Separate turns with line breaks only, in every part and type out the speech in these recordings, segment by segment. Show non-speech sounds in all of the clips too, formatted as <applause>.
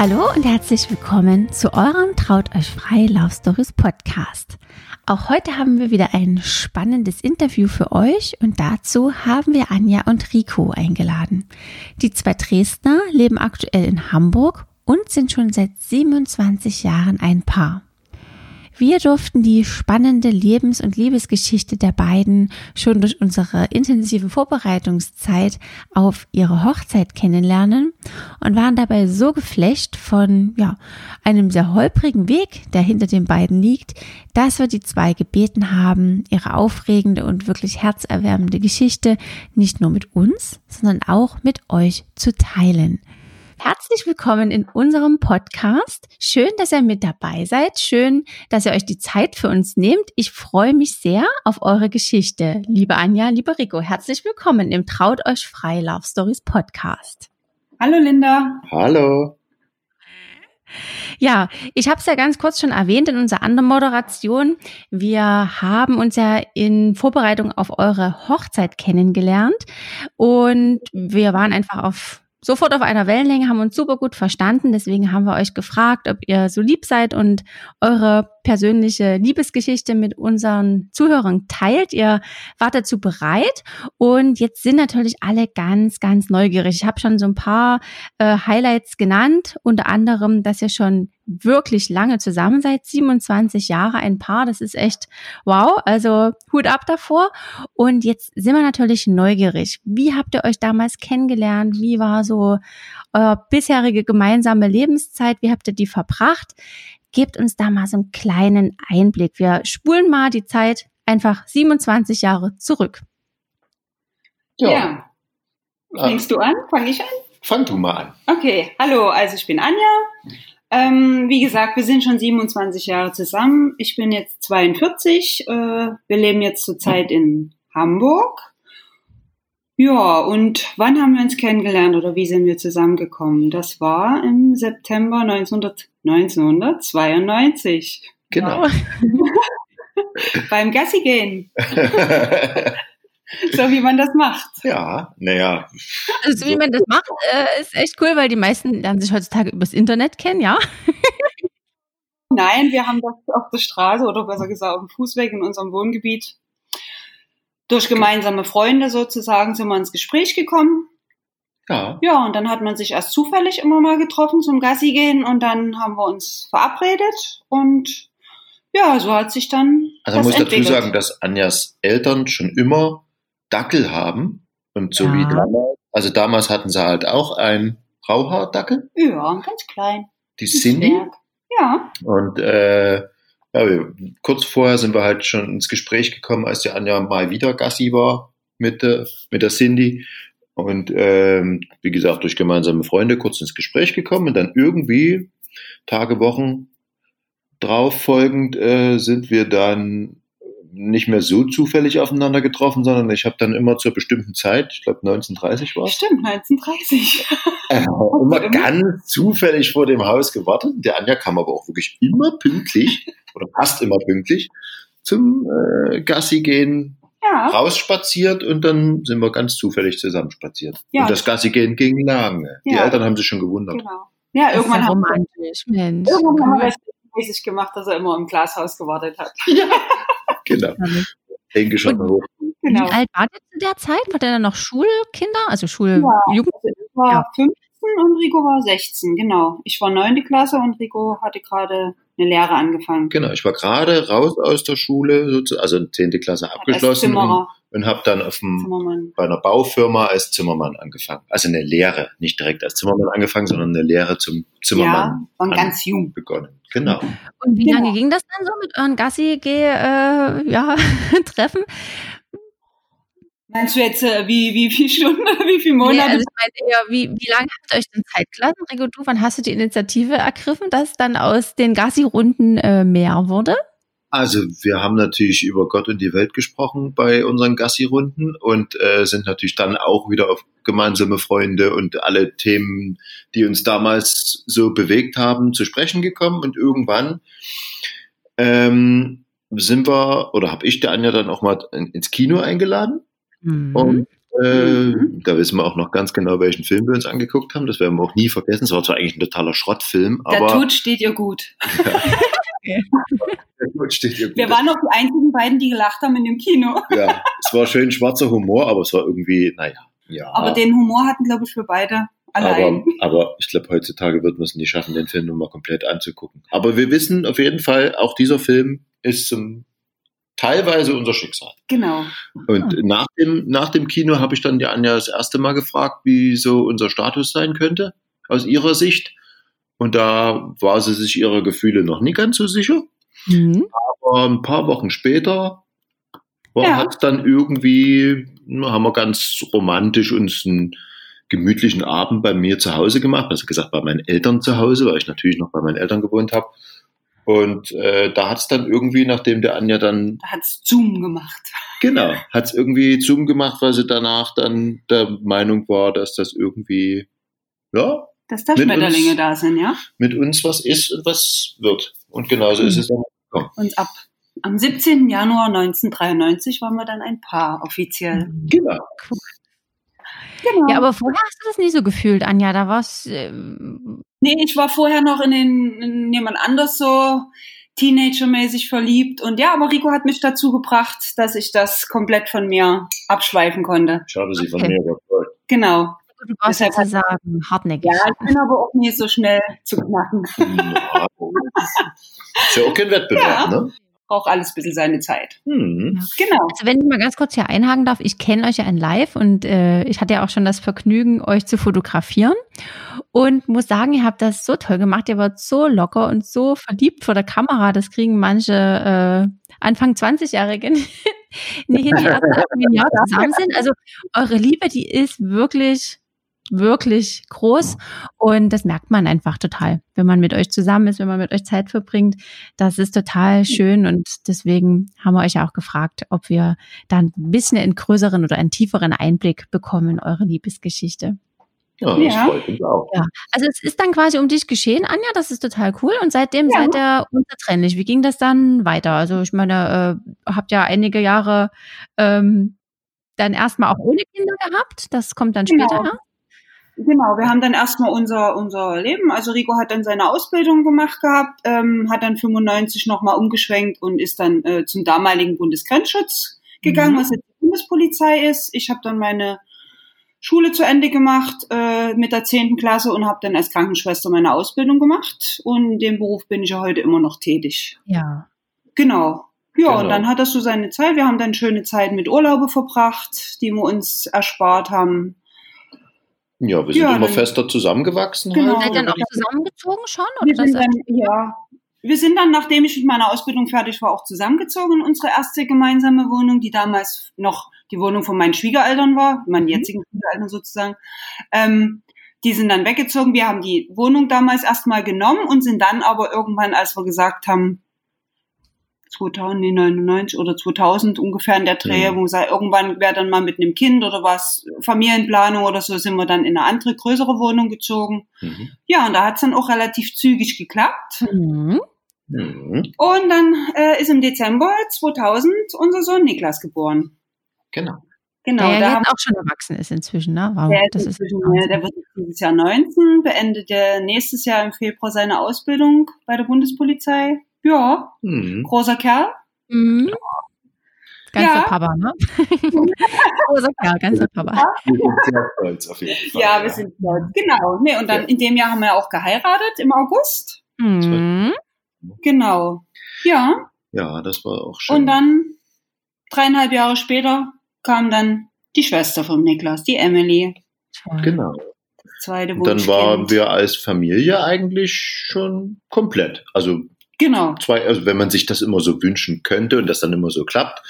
Hallo und herzlich willkommen zu eurem Traut euch frei Love Stories Podcast. Auch heute haben wir wieder ein spannendes Interview für euch und dazu haben wir Anja und Rico eingeladen. Die zwei Dresdner leben aktuell in Hamburg und sind schon seit 27 Jahren ein Paar. Wir durften die spannende Lebens- und Liebesgeschichte der beiden schon durch unsere intensive Vorbereitungszeit auf ihre Hochzeit kennenlernen und waren dabei so geflecht von ja, einem sehr holprigen Weg, der hinter den beiden liegt, dass wir die zwei gebeten haben, ihre aufregende und wirklich herzerwärmende Geschichte nicht nur mit uns, sondern auch mit euch zu teilen. Herzlich willkommen in unserem Podcast. Schön, dass ihr mit dabei seid. Schön, dass ihr euch die Zeit für uns nehmt. Ich freue mich sehr auf eure Geschichte. Liebe Anja, liebe Rico, herzlich willkommen im Traut euch frei Love Stories Podcast.
Hallo Linda.
Hallo.
Ja, ich habe es ja ganz kurz schon erwähnt in unserer anderen Moderation. Wir haben uns ja in Vorbereitung auf eure Hochzeit kennengelernt und wir waren einfach auf sofort auf einer Wellenlänge, haben uns super gut verstanden. Deswegen haben wir euch gefragt, ob ihr so lieb seid und eure persönliche Liebesgeschichte mit unseren Zuhörern teilt. Ihr wart dazu bereit und jetzt sind natürlich alle ganz, ganz neugierig. Ich habe schon so ein paar äh, Highlights genannt, unter anderem, dass ihr schon wirklich lange zusammen seid, 27 Jahre ein Paar, das ist echt wow, also Hut ab davor. Und jetzt sind wir natürlich neugierig. Wie habt ihr euch damals kennengelernt? Wie war so eure bisherige gemeinsame Lebenszeit? Wie habt ihr die verbracht? Gebt uns da mal so einen kleinen Einblick. Wir spulen mal die Zeit einfach 27 Jahre zurück.
Ja. ja. Fängst du an? Fang ich an?
Fang du mal an.
Okay, hallo, also ich bin Anja. Ähm, wie gesagt, wir sind schon 27 Jahre zusammen. Ich bin jetzt 42. Äh, wir leben jetzt zurzeit in Hamburg. Ja, und wann haben wir uns kennengelernt oder wie sind wir zusammengekommen? Das war im September 1900, 1992.
Genau.
Beim Gassi gehen. <laughs> <laughs> so wie man das macht.
Ja, naja.
Also wie man das macht, äh, ist echt cool, weil die meisten lernen sich heutzutage übers Internet kennen, ja.
Nein, wir haben das auf der Straße oder besser gesagt auf dem Fußweg in unserem Wohngebiet durch gemeinsame Freunde sozusagen sind wir ins Gespräch gekommen.
Ja.
Ja, und dann hat man sich erst zufällig immer mal getroffen zum Gassi gehen und dann haben wir uns verabredet und ja, so hat sich dann.
Also man muss entwickelt. dazu sagen, dass Anjas Eltern schon immer Dackel haben und so ja. wie damals. Also damals hatten sie halt auch einen Rauhaardackel.
Ja, ganz klein.
Die Cindy.
Ja.
Und äh, ja, wir, kurz vorher sind wir halt schon ins Gespräch gekommen, als die Anja mal wieder Gassi war mit, der, mit der Cindy. Und ähm, wie gesagt, durch gemeinsame Freunde kurz ins Gespräch gekommen und dann irgendwie Tage, Wochen drauf folgend äh, sind wir dann nicht mehr so zufällig aufeinander getroffen, sondern ich habe dann immer zur bestimmten Zeit, ich glaube 1930 war es.
Stimmt, 1930. <laughs>
Äh, immer ganz zufällig vor dem Haus gewartet. Der Anja kam aber auch wirklich immer pünktlich <laughs> oder fast immer pünktlich zum äh, Gassi gehen ja. rausspaziert und dann sind wir ganz zufällig zusammen spaziert. Ja. Und das Gassi gehen ging lange. Die Eltern haben sich schon gewundert.
Genau. Ja, irgendwann haben, wir, irgendwann haben wir es mäßig gemacht, dass er immer im Glashaus gewartet hat. Ja. <laughs>
genau. Denke schon hoch.
Genau. Wie alt war der zu der Zeit? War der dann noch Schulkinder? Also Schul ja?
Also ich war ja. 15 und Rico war 16, genau. Ich war 9. Klasse und Rico hatte gerade eine Lehre angefangen.
Genau, ich war gerade raus aus der Schule, also 10. Klasse abgeschlossen und, und habe dann auf dem, bei einer Baufirma als Zimmermann angefangen. Also eine Lehre, nicht direkt als Zimmermann angefangen, sondern eine Lehre zum Zimmermann.
Ja, war ganz jung.
Begonnen, genau.
Und wie genau. lange ging das dann so mit euren Gassi-Treffen? Äh, ja, <laughs>
Meinst du jetzt, äh, wie, wie viele Stunden, <laughs> wie viele Monate? Nee, also
ich meine eher, wie, wie lange habt ihr euch denn Zeit gelassen? Rico, du, wann hast du die Initiative ergriffen, dass dann aus den Gassi-Runden äh, mehr wurde?
Also wir haben natürlich über Gott und die Welt gesprochen bei unseren Gassi-Runden und äh, sind natürlich dann auch wieder auf gemeinsame Freunde und alle Themen, die uns damals so bewegt haben, zu sprechen gekommen. Und irgendwann ähm, sind wir, oder habe ich der Anja dann auch mal ins Kino eingeladen. Mhm. Und äh, mhm. da wissen wir auch noch ganz genau, welchen Film wir uns angeguckt haben. Das werden wir auch nie vergessen. Es war zwar eigentlich ein totaler Schrottfilm, aber.
Der Tod steht ihr gut. Ja. <laughs> Wir waren auch die einzigen beiden, die gelacht haben in dem Kino. <laughs>
Ja, es war schön schwarzer Humor, aber es war irgendwie, naja, ja.
Aber den Humor hatten, glaube ich, für beide.
Allein. Aber, aber ich glaube, heutzutage wird man es nicht schaffen, den Film nur mal komplett anzugucken. Aber wir wissen auf jeden Fall, auch dieser Film ist zum teilweise unser Schicksal.
Genau.
Und ja. nach, dem, nach dem Kino habe ich dann die Anja das erste Mal gefragt, wie so unser Status sein könnte, aus ihrer Sicht. Und da war sie sich ihrer Gefühle noch nie ganz so sicher. Mhm. Aber ein paar Wochen später ja. hat dann irgendwie, haben wir ganz romantisch uns einen gemütlichen Abend bei mir zu Hause gemacht. Also gesagt, bei meinen Eltern zu Hause, weil ich natürlich noch bei meinen Eltern gewohnt habe. Und äh, da hat es dann irgendwie, nachdem der Anja dann.
Da hat es Zoom gemacht.
Genau, hat es irgendwie Zoom gemacht, weil sie danach dann der Meinung war, dass das irgendwie, ja.
Dass da Schmetterlinge uns, da sind, ja.
Mit uns was ist und was wird. Und genauso mhm. ist es dann
gekommen. Und ab am 17. Januar 1993 waren wir dann ein Paar offiziell.
Genau. Cool.
Genau. Ja, aber vorher hast du das nie so gefühlt, Anja. Da war's. Äh,
nee, ich war vorher noch in, den, in jemand anders so Teenager-mäßig verliebt. Und ja, aber Rico hat mich dazu gebracht, dass ich das komplett von mir abschweifen konnte.
Schade, sie okay. von mir überzeugt.
Genau.
Du brauchst Deshalb ja sagen, hartnäckig.
Ja, ich bin aber auch nie so schnell zu knacken. Ja, <laughs>
ist ja auch kein Wettbewerb, ja. ne?
braucht alles ein bisschen seine Zeit. Mhm. Genau.
Also wenn ich mal ganz kurz hier einhaken darf, ich kenne euch ja in Live und äh, ich hatte ja auch schon das Vergnügen, euch zu fotografieren und muss sagen, ihr habt das so toll gemacht, ihr wart so locker und so verliebt vor der Kamera, das kriegen manche äh, Anfang 20-Jährigen <laughs> nie hin, die erst ein Jahr zusammen sind. Also eure Liebe, die ist wirklich wirklich groß und das merkt man einfach total, wenn man mit euch zusammen ist, wenn man mit euch Zeit verbringt. Das ist total schön und deswegen haben wir euch auch gefragt, ob wir dann ein bisschen einen größeren oder einen tieferen Einblick bekommen in eure Liebesgeschichte.
Ja, das ja. freut uns auch.
Ja. Also es ist dann quasi um dich geschehen, Anja, das ist total cool. Und seitdem ja. seid ihr unzertrennlich. Wie ging das dann weiter? Also ich meine, äh, habt ja einige Jahre ähm, dann erstmal auch ohne Kinder gehabt. Das kommt dann später. Genau.
Genau, wir haben dann erstmal unser, unser Leben. Also Rico hat dann seine Ausbildung gemacht gehabt, ähm, hat dann 95 nochmal umgeschwenkt und ist dann äh, zum damaligen Bundesgrenzschutz gegangen, mhm. was jetzt die Bundespolizei ist. Ich habe dann meine Schule zu Ende gemacht äh, mit der zehnten Klasse und habe dann als Krankenschwester meine Ausbildung gemacht. Und in dem Beruf bin ich ja heute immer noch tätig.
Ja.
Genau. Ja, genau. und dann hat das so seine Zeit. Wir haben dann schöne Zeit mit Urlaube verbracht, die wir uns erspart haben.
Ja, wir sind ja, immer fester zusammengewachsen.
Genau. Halt. Seid ihr dann auch zusammengezogen schon?
Oder wir sind dann, ja, wir sind dann, nachdem ich mit meiner Ausbildung fertig war, auch zusammengezogen in unsere erste gemeinsame Wohnung, die damals noch die Wohnung von meinen Schwiegereltern war, meinen mhm. jetzigen Schwiegereltern sozusagen. Ähm, die sind dann weggezogen. Wir haben die Wohnung damals erstmal genommen und sind dann aber irgendwann, als wir gesagt haben, 2099 oder 2000 ungefähr in der Dreh, mhm. wo gesagt, irgendwann wäre dann mal mit einem Kind oder was, Familienplanung oder so, sind wir dann in eine andere, größere Wohnung gezogen. Mhm. Ja, und da hat es dann auch relativ zügig geklappt. Mhm. mhm. Und dann äh, ist im Dezember 2000 unser Sohn Niklas geboren.
Genau.
Genau, der ja jetzt auch schon erwachsen ist inzwischen, ne?
Wow, der, das ist inzwischen, ist der wird dieses Jahr 19, beendet der nächstes Jahr im Februar seine Ausbildung bei der Bundespolizei. Ja, mhm. großer Kerl. Mhm.
Ganzer ja. Papa, ne? <laughs> großer Kerl, ganzer Papa.
Wir sind sehr stolz auf jeden Fall.
Ja, wir sind stolz. Genau. Nee, und dann ja. in dem Jahr haben wir auch geheiratet im August. Mhm. Genau. Ja.
Ja, das war auch schön.
Und dann dreieinhalb Jahre später kam dann die Schwester von Niklas, die Emily.
Genau. zweite Und dann waren wir als Familie eigentlich schon komplett. Also
Genau.
Zwei, also wenn man sich das immer so wünschen könnte und das dann immer so klappt,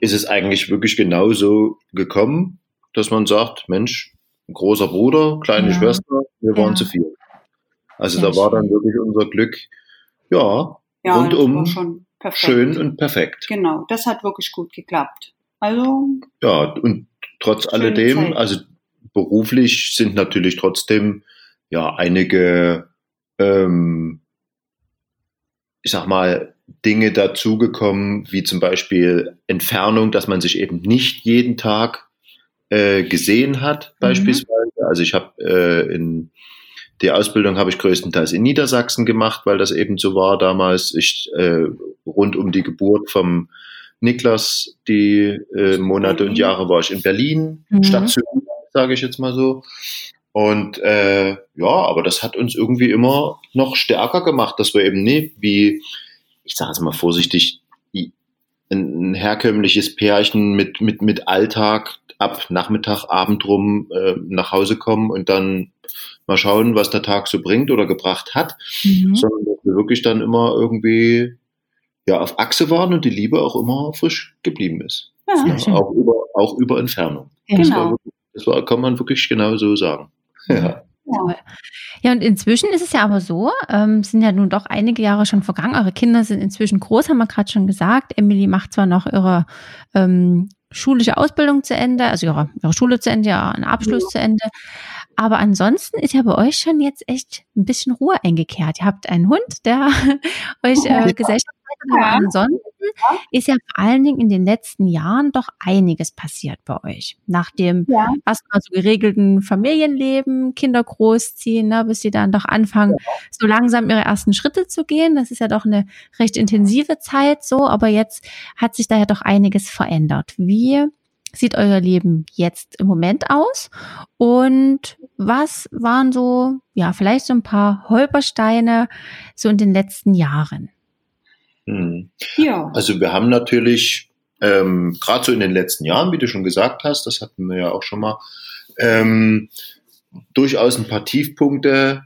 ist es eigentlich wirklich genauso gekommen, dass man sagt, Mensch, großer Bruder, kleine ja. Schwester, wir waren ja. zu viel. Also Sehr da war dann wirklich unser Glück, ja, ja rundum schön und perfekt.
Genau, das hat wirklich gut geklappt. Also.
Ja, und trotz alledem, Zeit. also beruflich sind natürlich trotzdem ja einige, ähm, ich sag mal, Dinge dazugekommen, wie zum Beispiel Entfernung, dass man sich eben nicht jeden Tag äh, gesehen hat, mhm. beispielsweise. Also ich habe äh, in die Ausbildung habe ich größtenteils in Niedersachsen gemacht, weil das eben so war damals. Ich äh, rund um die Geburt vom Niklas, die äh, Monate und Jahre war ich in Berlin, mhm. Station, sage ich jetzt mal so. Und äh, ja, aber das hat uns irgendwie immer noch stärker gemacht, dass wir eben nicht wie, ich sage es mal vorsichtig, ein, herkömmliches Pärchen mit, mit, mit Alltag ab Nachmittag, Abend rum äh, nach Hause kommen und dann mal schauen, was der Tag so bringt oder gebracht hat, mhm. sondern dass wir wirklich dann immer irgendwie ja auf Achse waren und die Liebe auch immer frisch geblieben ist. Ja, ja auch, über, auch über Entfernung. Ja, das, genau. das war, kann man wirklich genau so sagen. Ja.
Ja, und inzwischen ist es ja aber so, ähm, sind ja nun doch einige Jahre schon vergangen. Eure Kinder sind inzwischen groß, haben wir gerade schon gesagt. Emily macht zwar noch ihre ähm, schulische Ausbildung zu Ende, also ihre, ihre Schule zu Ende, ja, einen Abschluss ja. zu Ende. Aber ansonsten ist ja bei euch schon jetzt echt ein bisschen Ruhe eingekehrt. Ihr habt einen Hund, der <laughs> euch äh, Gesellschaft aber ansonsten ist ja vor allen Dingen in den letzten Jahren doch einiges passiert bei euch. Nach dem ja. erstmal so geregelten Familienleben, Kinder großziehen, ne, bis sie dann doch anfangen, ja. so langsam ihre ersten Schritte zu gehen. Das ist ja doch eine recht intensive Zeit so, aber jetzt hat sich da ja doch einiges verändert. Wie sieht euer Leben jetzt im Moment aus? Und was waren so, ja, vielleicht so ein paar Holpersteine so in den letzten Jahren?
Hm. Ja. Also wir haben natürlich ähm, gerade so in den letzten Jahren, wie du schon gesagt hast, das hatten wir ja auch schon mal, ähm, durchaus ein paar Tiefpunkte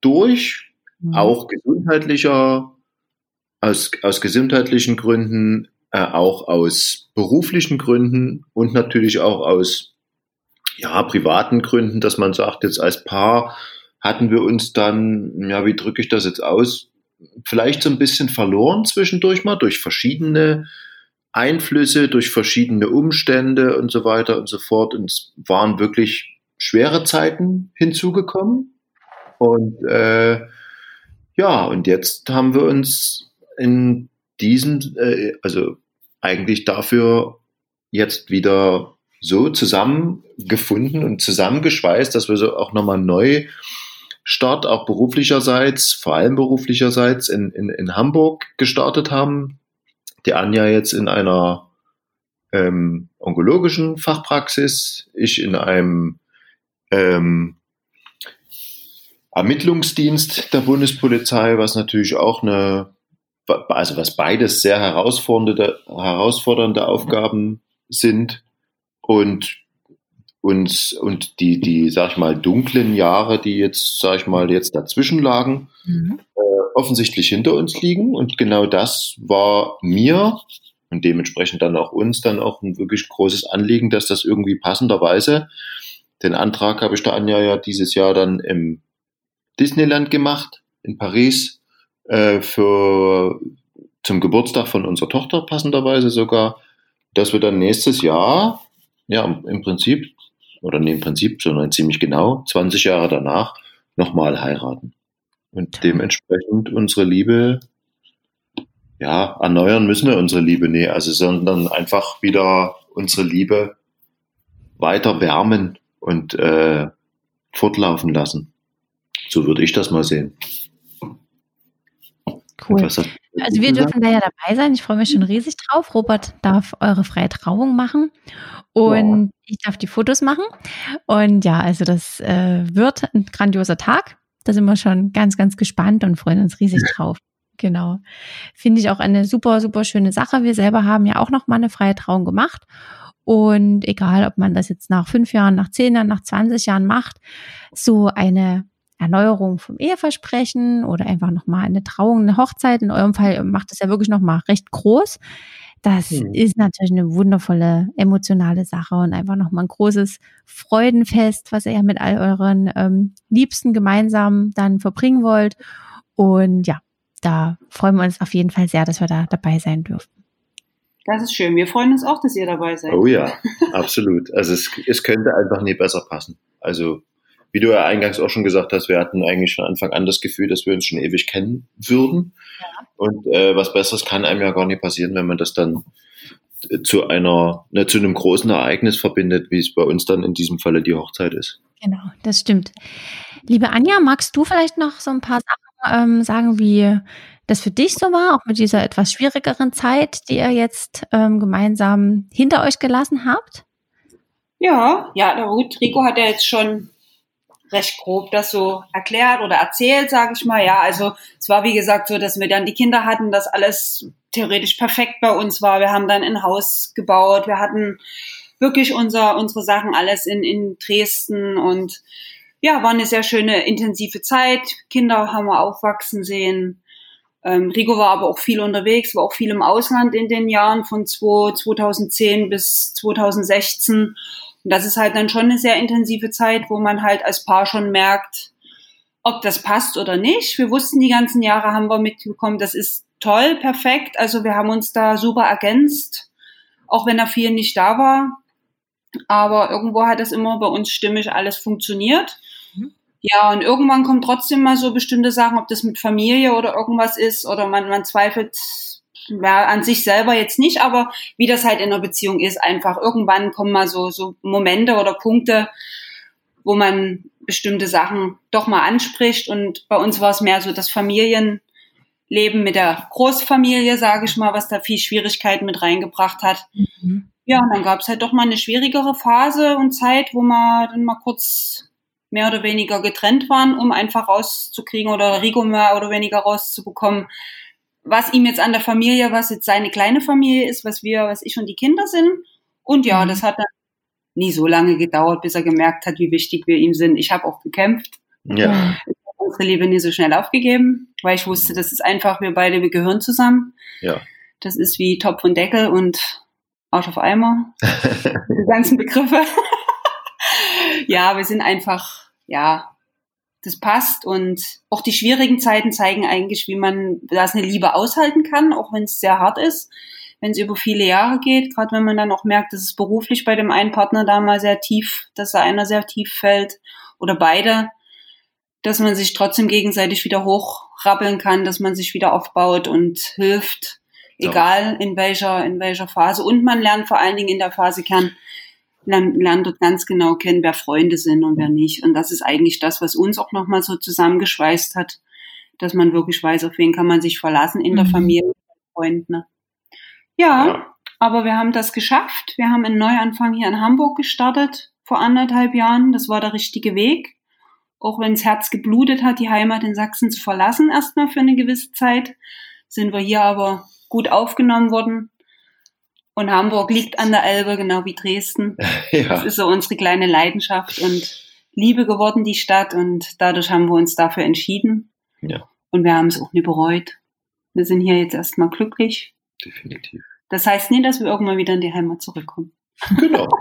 durch, mhm. auch gesundheitlicher, aus, aus gesundheitlichen Gründen, äh, auch aus beruflichen Gründen und natürlich auch aus ja, privaten Gründen, dass man sagt, jetzt als Paar hatten wir uns dann, ja, wie drücke ich das jetzt aus, vielleicht so ein bisschen verloren zwischendurch mal durch verschiedene Einflüsse, durch verschiedene Umstände und so weiter und so fort. Und es waren wirklich schwere Zeiten hinzugekommen. Und äh, ja, und jetzt haben wir uns in diesem, äh, also eigentlich dafür jetzt wieder so zusammengefunden und zusammengeschweißt, dass wir so auch nochmal neu Start auch beruflicherseits, vor allem beruflicherseits in, in, in Hamburg gestartet haben. Die Anja jetzt in einer ähm, onkologischen Fachpraxis, ich in einem ähm, Ermittlungsdienst der Bundespolizei, was natürlich auch eine, also was beides sehr herausfordernde, herausfordernde Aufgaben sind. Und und, und die, die, sag ich mal, dunklen Jahre, die jetzt, sag ich mal, jetzt dazwischen lagen, mhm. äh, offensichtlich hinter uns liegen. Und genau das war mir und dementsprechend dann auch uns dann auch ein wirklich großes Anliegen, dass das irgendwie passenderweise, den Antrag habe ich da Anja ja dieses Jahr dann im Disneyland gemacht, in Paris, äh, für, zum Geburtstag von unserer Tochter passenderweise sogar, dass wir dann nächstes Jahr, ja, im Prinzip oder nee, im Prinzip, sondern ziemlich genau 20 Jahre danach nochmal heiraten. Und dementsprechend unsere Liebe, ja, erneuern müssen wir unsere Liebe nee, also sondern einfach wieder unsere Liebe weiter wärmen und äh, fortlaufen lassen. So würde ich das mal sehen.
Cool. Also wir dürfen da ja dabei sein. Ich freue mich schon riesig drauf. Robert darf eure freie Trauung machen. Und wow. ich darf die Fotos machen. Und ja, also das äh, wird ein grandioser Tag. Da sind wir schon ganz, ganz gespannt und freuen uns riesig drauf. Genau. Finde ich auch eine super, super schöne Sache. Wir selber haben ja auch noch mal eine freie Trauung gemacht. Und egal, ob man das jetzt nach fünf Jahren, nach zehn Jahren, nach 20 Jahren macht, so eine Erneuerung vom Eheversprechen oder einfach nochmal eine Trauung, eine Hochzeit. In eurem Fall macht es ja wirklich nochmal recht groß Das hm. ist natürlich eine wundervolle emotionale Sache und einfach nochmal ein großes Freudenfest, was ihr ja mit all euren ähm, Liebsten gemeinsam dann verbringen wollt. Und ja, da freuen wir uns auf jeden Fall sehr, dass wir da dabei sein dürfen.
Das ist schön. Wir freuen uns auch, dass ihr dabei seid.
Oh ja, absolut. Also es, es könnte einfach nie besser passen. Also wie du ja eingangs auch schon gesagt hast, wir hatten eigentlich von Anfang an das Gefühl, dass wir uns schon ewig kennen würden. Ja. Und äh, was Besseres kann einem ja gar nicht passieren, wenn man das dann äh, zu einer, ne, zu einem großen Ereignis verbindet, wie es bei uns dann in diesem Falle die Hochzeit ist.
Genau, das stimmt. Liebe Anja, magst du vielleicht noch so ein paar Sachen ähm, sagen, wie das für dich so war, auch mit dieser etwas schwierigeren Zeit, die ihr jetzt ähm, gemeinsam hinter euch gelassen habt?
Ja, ja, der gut, Rico hat ja jetzt schon recht grob das so erklärt oder erzählt, sage ich mal. Ja, also es war wie gesagt so, dass wir dann die Kinder hatten, dass alles theoretisch perfekt bei uns war. Wir haben dann ein Haus gebaut, wir hatten wirklich unser, unsere Sachen alles in, in Dresden und ja, war eine sehr schöne, intensive Zeit. Kinder haben wir aufwachsen sehen. Ähm, Rico war aber auch viel unterwegs, war auch viel im Ausland in den Jahren von 2010 bis 2016 und das ist halt dann schon eine sehr intensive Zeit, wo man halt als Paar schon merkt, ob das passt oder nicht. Wir wussten die ganzen Jahre, haben wir mitbekommen, das ist toll, perfekt. Also wir haben uns da super ergänzt, auch wenn er viel nicht da war. Aber irgendwo hat das immer bei uns stimmig alles funktioniert. Mhm. Ja, und irgendwann kommen trotzdem mal so bestimmte Sachen, ob das mit Familie oder irgendwas ist, oder man, man zweifelt ja, an sich selber jetzt nicht, aber wie das halt in einer Beziehung ist, einfach irgendwann kommen mal so, so Momente oder Punkte, wo man bestimmte Sachen doch mal anspricht. Und bei uns war es mehr so das Familienleben mit der Großfamilie, sage ich mal, was da viel Schwierigkeiten mit reingebracht hat. Mhm. Ja, und dann gab es halt doch mal eine schwierigere Phase und Zeit, wo wir dann mal kurz mehr oder weniger getrennt waren, um einfach rauszukriegen oder Rigo mehr oder weniger rauszubekommen, was ihm jetzt an der Familie, was jetzt seine kleine Familie ist, was wir, was ich und die Kinder sind. Und ja, mhm. das hat dann nie so lange gedauert, bis er gemerkt hat, wie wichtig wir ihm sind. Ich habe auch gekämpft. Ja. Ich habe unsere Liebe nie so schnell aufgegeben, weil ich wusste, das ist einfach, wir beide, wir gehören zusammen. Ja. Das ist wie Topf und Deckel und Arsch auf Eimer. <laughs> die ganzen Begriffe. <laughs> ja, wir sind einfach, ja, das passt. Und auch die schwierigen Zeiten zeigen eigentlich, wie man das eine Liebe aushalten kann, auch wenn es sehr hart ist, wenn es über viele Jahre geht, gerade wenn man dann auch merkt, dass es beruflich bei dem einen Partner da mal sehr tief, dass da einer sehr tief fällt oder beide, dass man sich trotzdem gegenseitig wieder hochrappeln kann, dass man sich wieder aufbaut und hilft, egal in welcher, in welcher Phase. Und man lernt vor allen Dingen in der Phase Kern, lernen, lernen dort ganz genau kennen, wer Freunde sind und wer nicht. Und das ist eigentlich das, was uns auch nochmal so zusammengeschweißt hat, dass man wirklich weiß, auf wen kann man sich verlassen in der mhm. Familie, Freunden. Ne? Ja, ja, aber wir haben das geschafft. Wir haben einen Neuanfang hier in Hamburg gestartet vor anderthalb Jahren. Das war der richtige Weg. Auch wenn das Herz geblutet hat, die Heimat in Sachsen zu verlassen, erstmal für eine gewisse Zeit, sind wir hier aber gut aufgenommen worden und Hamburg liegt an der Elbe, genau wie Dresden. <laughs> Ja. Das ist so unsere kleine Leidenschaft und Liebe geworden, die Stadt. Und dadurch haben wir uns dafür entschieden. Ja. Und wir haben es auch nie bereut. Wir sind hier jetzt erstmal glücklich. Definitiv. Das heißt nie, dass wir irgendwann wieder in die Heimat zurückkommen. Genau. <laughs>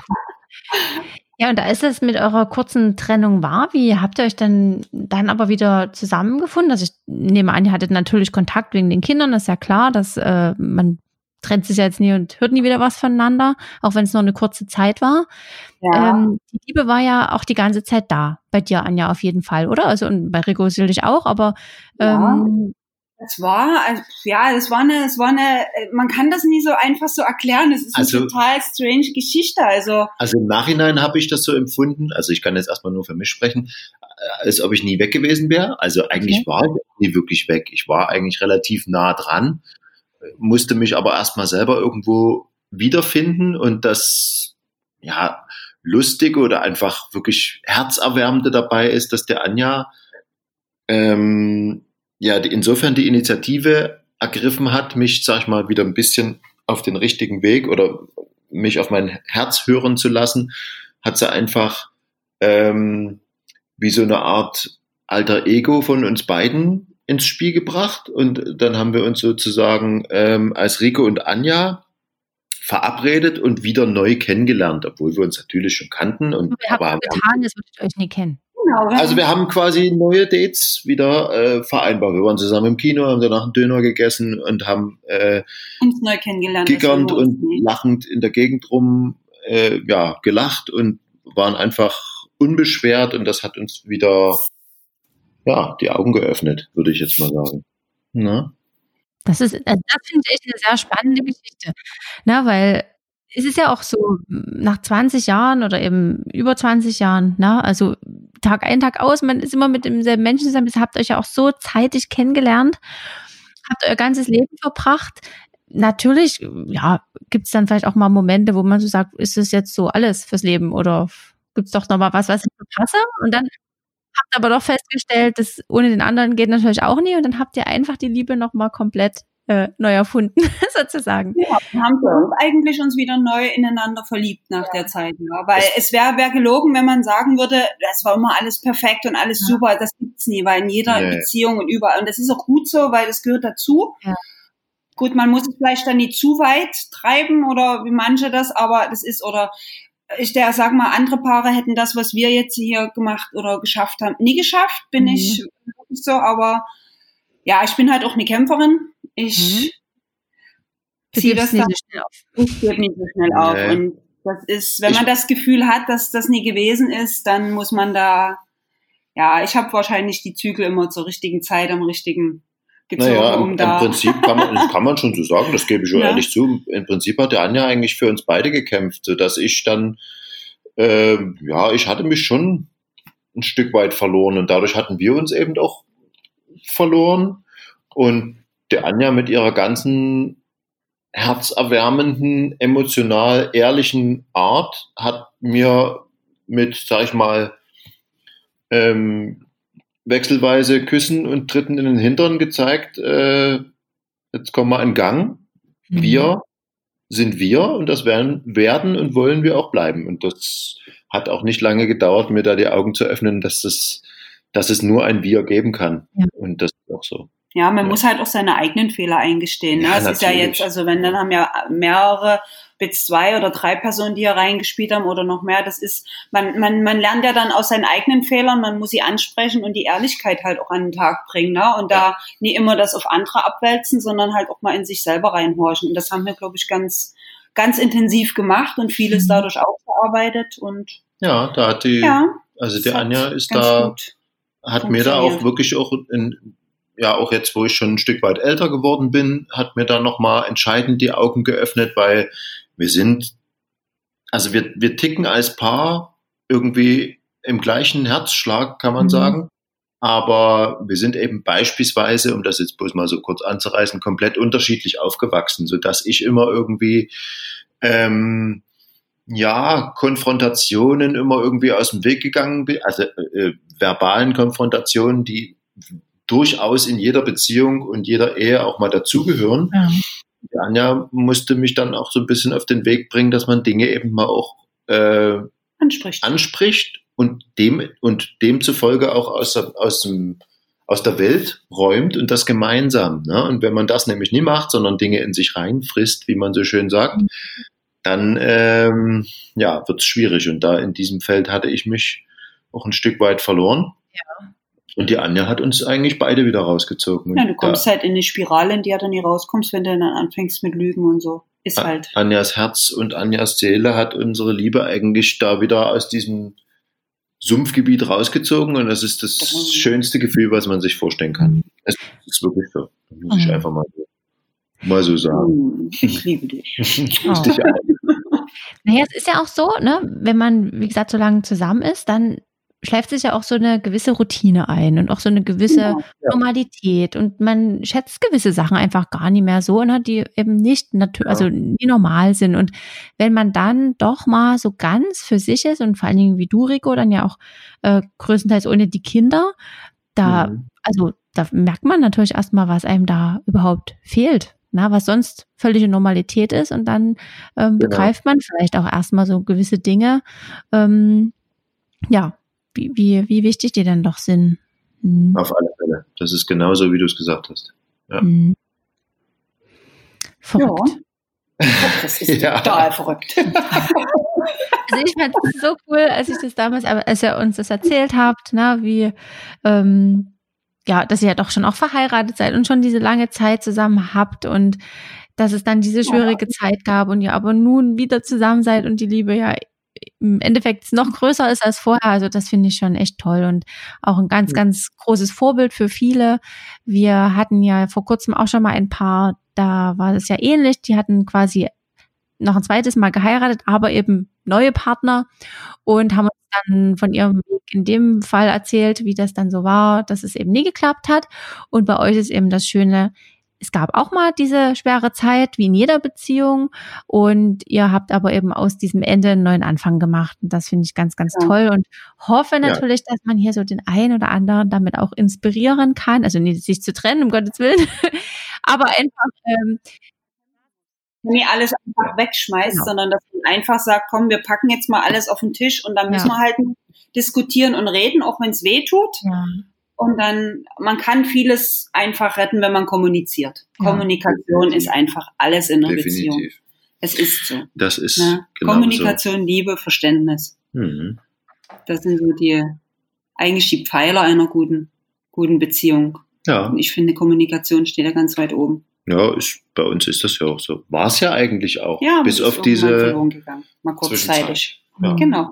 Ja, und da ist es mit eurer kurzen Trennung wahr. Wie habt ihr euch denn dann aber wieder zusammengefunden? Also ich nehme an, ihr hattet natürlich Kontakt wegen den Kindern, das ist ja klar, dass äh, man trennt sich ja jetzt nie und hört nie wieder was voneinander, auch wenn es nur eine kurze Zeit war. Ja. Ähm, die Liebe war ja auch die ganze Zeit da, bei dir, Anja, auf jeden Fall, oder? Also und bei Rico sicherlich auch, aber ähm,
es war, also, ja, es war eine, es war eine, man kann das nie so einfach so erklären. Es ist also, eine total strange Geschichte. Also,
also im Nachhinein habe ich das so empfunden. Also ich kann jetzt erstmal nur für mich sprechen, äh, als ob ich nie weg gewesen wäre. Also eigentlich okay. war ich nie wirklich weg. Ich war eigentlich relativ nah dran musste mich aber erstmal selber irgendwo wiederfinden und das, ja, lustige oder einfach wirklich herzerwärmende dabei ist, dass der Anja ähm, ja insofern die Initiative ergriffen hat, mich, sag ich mal, wieder ein bisschen auf den richtigen Weg oder mich auf mein Herz hören zu lassen, hat sie einfach ähm, wie so eine Art alter Ego von uns beiden ins Spiel gebracht und dann haben wir uns sozusagen ähm, als Rico und Anja verabredet und wieder neu kennengelernt, obwohl wir uns natürlich schon kannten. Und,
wir haben getan, das würdet ihr euch nie kennen.
Genau, also wir haben quasi neue Dates wieder äh, vereinbart. Wir waren zusammen im Kino, haben danach einen Döner gegessen und haben äh,
uns neu kennengelernt.
Gickernd und lachend in der Gegend rum äh, ja, gelacht und waren einfach unbeschwert und das hat uns wieder ja, die Augen geöffnet, würde ich jetzt mal sagen. Na?
Das ist, also das finde ich eine sehr spannende Geschichte. Na, weil es ist ja auch so, nach 20 Jahren oder eben über 20 Jahren, ne, also Tag ein, Tag aus, man ist immer mit demselben Menschen zusammen, ihr habt euch ja auch so zeitig kennengelernt, habt euer ganzes Leben verbracht. Natürlich, ja, gibt es dann vielleicht auch mal Momente, wo man so sagt, ist es jetzt so alles fürs Leben oder gibt es doch noch mal was, was ich verpasse? Und dann habt aber doch festgestellt, dass ohne den anderen geht natürlich auch nie und dann habt ihr einfach die Liebe noch mal komplett äh, neu erfunden, <laughs> sozusagen.
Ja, wir haben wir uns eigentlich uns wieder neu ineinander verliebt nach ja. der Zeit. Ja. Weil es wäre wär gelogen, wenn man sagen würde, das war immer alles perfekt und alles ja. super. Das gibt's nie, weil in jeder nee. Beziehung und überall. Und das ist auch gut so, weil das gehört dazu. Ja. Gut, man muss es vielleicht dann nicht zu weit treiben oder wie manche das, aber das ist, oder ich der sag mal, andere Paare hätten das, was wir jetzt hier gemacht oder geschafft haben, nie geschafft, bin mhm. ich wirklich so, aber ja, ich bin halt auch eine Kämpferin ich mhm. ziehe das dann, so ich gebe nicht so schnell auf. Nee. Und das ist, wenn ich, man das Gefühl hat, dass das nie gewesen ist, dann muss man da, ja, ich habe wahrscheinlich die Zügel immer zur richtigen Zeit am richtigen
gezogen, naja, um im, da. Im Prinzip kann man, <laughs> kann man schon so sagen, das gebe ich schon ja. ehrlich zu. Im Prinzip hat der Anja eigentlich für uns beide gekämpft, sodass ich dann, äh, ja, ich hatte mich schon ein Stück weit verloren und dadurch hatten wir uns eben auch verloren. Und der Anja mit ihrer ganzen herzerwärmenden, emotional ehrlichen Art hat mir mit, sag ich mal, ähm, wechselweise Küssen und Tritten in den Hintern gezeigt, äh, jetzt kommen wir in Gang. Mhm. Wir sind wir und das werden, werden und wollen wir auch bleiben. Und das hat auch nicht lange gedauert, mir da die Augen zu öffnen, dass, das, dass es nur ein Wir geben kann. Ja. Und das ist auch so.
Ja, man ja. muss halt auch seine eigenen Fehler eingestehen. Ne? Ja, es ist ja jetzt, also wenn dann haben ja mehrere bis zwei oder drei Personen, die hier reingespielt haben oder noch mehr, das ist, man, man, man lernt ja dann aus seinen eigenen Fehlern, man muss sie ansprechen und die Ehrlichkeit halt auch an den Tag bringen, ne? Und da nie immer das auf andere abwälzen, sondern halt auch mal in sich selber reinhorchen. Und das haben wir, glaube ich, ganz, ganz intensiv gemacht und vieles mhm. dadurch aufgearbeitet und
ja, da hat die, ja, also die Anja ist da, hat mir da auch wirklich auch in, ja auch jetzt, wo ich schon ein Stück weit älter geworden bin, hat mir da nochmal entscheidend die Augen geöffnet, weil wir sind, also wir, wir ticken als Paar irgendwie im gleichen Herzschlag, kann man mhm. sagen. Aber wir sind eben beispielsweise, um das jetzt bloß mal so kurz anzureißen, komplett unterschiedlich aufgewachsen, so dass ich immer irgendwie ähm, ja, Konfrontationen immer irgendwie aus dem Weg gegangen bin, also äh, verbalen Konfrontationen, die durchaus in jeder Beziehung und jeder Ehe auch mal dazugehören. Ja. Die Anja musste mich dann auch so ein bisschen auf den Weg bringen, dass man Dinge eben mal auch äh, anspricht. anspricht und dem und demzufolge auch aus, aus, dem, aus der Welt räumt und das gemeinsam. Ne? Und wenn man das nämlich nie macht, sondern Dinge in sich reinfrisst, wie man so schön sagt, mhm. dann ähm, ja, wird es schwierig. Und da in diesem Feld hatte ich mich auch ein Stück weit verloren. Ja. Und die Anja hat uns eigentlich beide wieder rausgezogen.
Ja, du kommst da, halt in eine Spirale, in die du dann nie rauskommst, wenn du dann anfängst mit Lügen und so. Ist halt.
Anjas Herz und Anjas Seele hat unsere Liebe eigentlich da wieder aus diesem Sumpfgebiet rausgezogen und das ist das mhm. schönste Gefühl, was man sich vorstellen kann. Mhm. Es ist wirklich so. Das muss ich mhm. einfach mal so, mal so sagen.
Ich liebe dich. <laughs>
oh. dich <laughs> naja, es ist ja auch so, ne, wenn man, wie gesagt, so lange zusammen ist, dann schleift sich ja auch so eine gewisse Routine ein und auch so eine gewisse ja, ja. Normalität und man schätzt gewisse Sachen einfach gar nicht mehr so, ne, die eben nicht natürlich, also nie normal sind und wenn man dann doch mal so ganz für sich ist und vor allen Dingen wie du Rico dann ja auch äh, größtenteils ohne die Kinder, da mhm. also da merkt man natürlich erstmal, was einem da überhaupt fehlt. Na, was sonst völlige Normalität ist und dann ähm, genau. begreift man vielleicht auch erstmal so gewisse Dinge. Ähm, ja, wie, wie, wie wichtig die denn doch sind.
Mhm. Auf alle Fälle. Das ist genauso, wie du es gesagt hast. Ja. Mhm.
Verrückt.
Das ist <laughs> ja. total verrückt. <laughs>
Also ich fand es so cool, als ich das damals, als ihr uns das erzählt habt, ne, wie ähm, ja, dass ihr ja doch schon auch verheiratet seid und schon diese lange Zeit zusammen habt und dass es dann diese schwierige ja. Zeit gab und ihr aber nun wieder zusammen seid und die Liebe ja im Endeffekt noch größer ist als vorher. Also das finde ich schon echt toll und auch ein ganz, ganz großes Vorbild für viele. Wir hatten ja vor kurzem auch schon mal ein paar, da war es ja ähnlich. Die hatten quasi noch ein zweites Mal geheiratet, aber eben neue Partner und haben uns dann von ihrem Weg in dem Fall erzählt, wie das dann so war, dass es eben nie geklappt hat. Und bei euch ist eben das Schöne, es gab auch mal diese schwere Zeit, wie in jeder Beziehung. Und ihr habt aber eben aus diesem Ende einen neuen Anfang gemacht. Und das finde ich ganz, ganz ja. toll und hoffe natürlich, ja. dass man hier so den einen oder anderen damit auch inspirieren kann. Also nicht sich zu trennen, um Gottes Willen, <laughs> aber einfach ähm,
nie alles einfach wegschmeißt, genau. sondern dass man einfach sagt, komm, wir packen jetzt mal alles auf den Tisch und dann müssen ja. wir halt diskutieren und reden, auch wenn es weh tut. Und dann, man kann vieles einfach retten, wenn man kommuniziert. Ja. Kommunikation ist einfach alles in einer Definitiv. Beziehung. Es ist so.
Das ist ne?
genau Kommunikation, so. Liebe, Verständnis. Mhm. Das sind so die eigentlich die Pfeiler einer guten, guten Beziehung. Ja. Und ich finde, Kommunikation steht da ganz weit oben.
Ja, ist, bei uns ist das ja auch so. War es ja eigentlich auch. Ja, bis auf diese.
Mal, mal kurzzeitig. Ja. Genau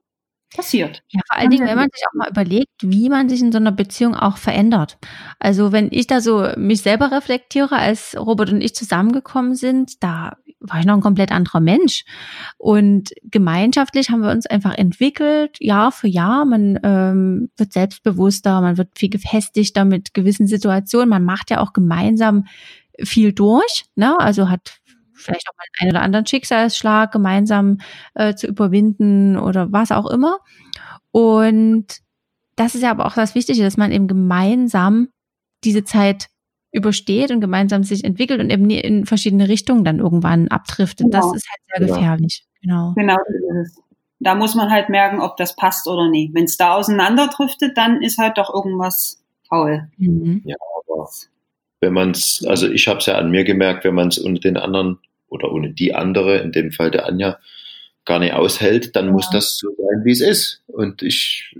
passiert.
Ja, vor allen Dingen, wenn man sich auch mal überlegt, wie man sich in so einer Beziehung auch verändert. Also wenn ich da so mich selber reflektiere, als Robert und ich zusammengekommen sind, da war ich noch ein komplett anderer Mensch. Und gemeinschaftlich haben wir uns einfach entwickelt, Jahr für Jahr. Man ähm, wird selbstbewusster, man wird viel gefestigter mit gewissen Situationen. Man macht ja auch gemeinsam viel durch, ne? Also hat vielleicht auch mal einen oder anderen Schicksalsschlag gemeinsam äh, zu überwinden oder was auch immer. Und das ist ja aber auch das Wichtige, dass man eben gemeinsam diese Zeit übersteht und gemeinsam sich entwickelt und eben in verschiedene Richtungen dann irgendwann abdriftet. Genau. Das ist halt sehr gefährlich. Genau.
Genau, Da muss man halt merken, ob das passt oder nicht. Wenn es da auseinanderdriftet, dann ist halt doch irgendwas faul.
Mhm. Ja, aber wenn man es, also ich habe es ja an mir gemerkt, wenn man es unter den anderen oder ohne die andere, in dem Fall der Anja, gar nicht aushält, dann ja. muss das so sein, wie es ist. Und ich,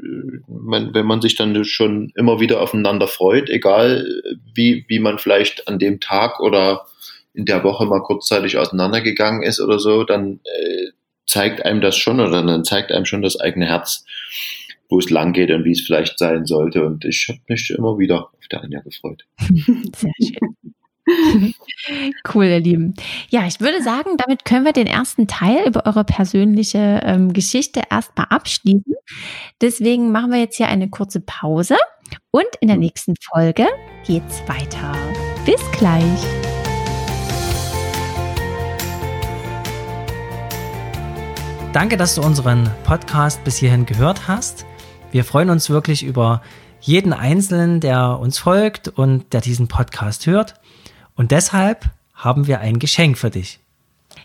man, wenn man sich dann schon immer wieder aufeinander freut, egal wie, wie man vielleicht an dem Tag oder in der Woche mal kurzzeitig auseinandergegangen ist oder so, dann äh, zeigt einem das schon oder dann zeigt einem schon das eigene Herz, wo es lang geht und wie es vielleicht sein sollte. Und ich habe mich immer wieder auf der Anja gefreut. <laughs> Sehr schön. <laughs>
cool, ihr Lieben. Ja, ich würde sagen, damit können wir den ersten Teil über eure persönliche ähm, Geschichte erstmal abschließen. Deswegen machen wir jetzt hier eine kurze Pause und in der nächsten Folge geht's weiter. Bis gleich.
Danke, dass du unseren Podcast bis hierhin gehört hast. Wir freuen uns wirklich über jeden Einzelnen, der uns folgt und der diesen Podcast hört. Und deshalb haben wir ein Geschenk für dich.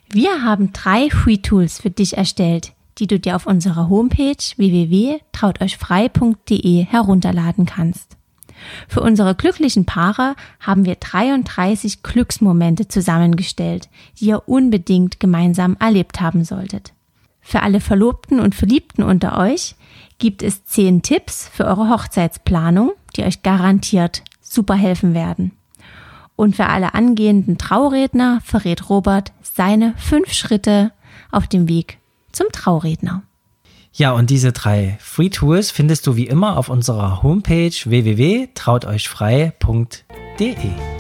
Wir haben drei Free Tools für dich erstellt, die du dir auf unserer Homepage www.trauteuchfrei.de herunterladen kannst. Für unsere glücklichen Paare haben wir 33 Glücksmomente zusammengestellt, die ihr unbedingt gemeinsam erlebt haben solltet. Für alle Verlobten und Verliebten unter euch gibt es 10 Tipps für eure Hochzeitsplanung, die euch garantiert super helfen werden. Und für alle angehenden Trauredner verrät Robert seine fünf Schritte auf dem Weg zum Trauredner.
Ja, und diese drei Free Tools findest du wie immer auf unserer Homepage www.trauteuchfrei.de.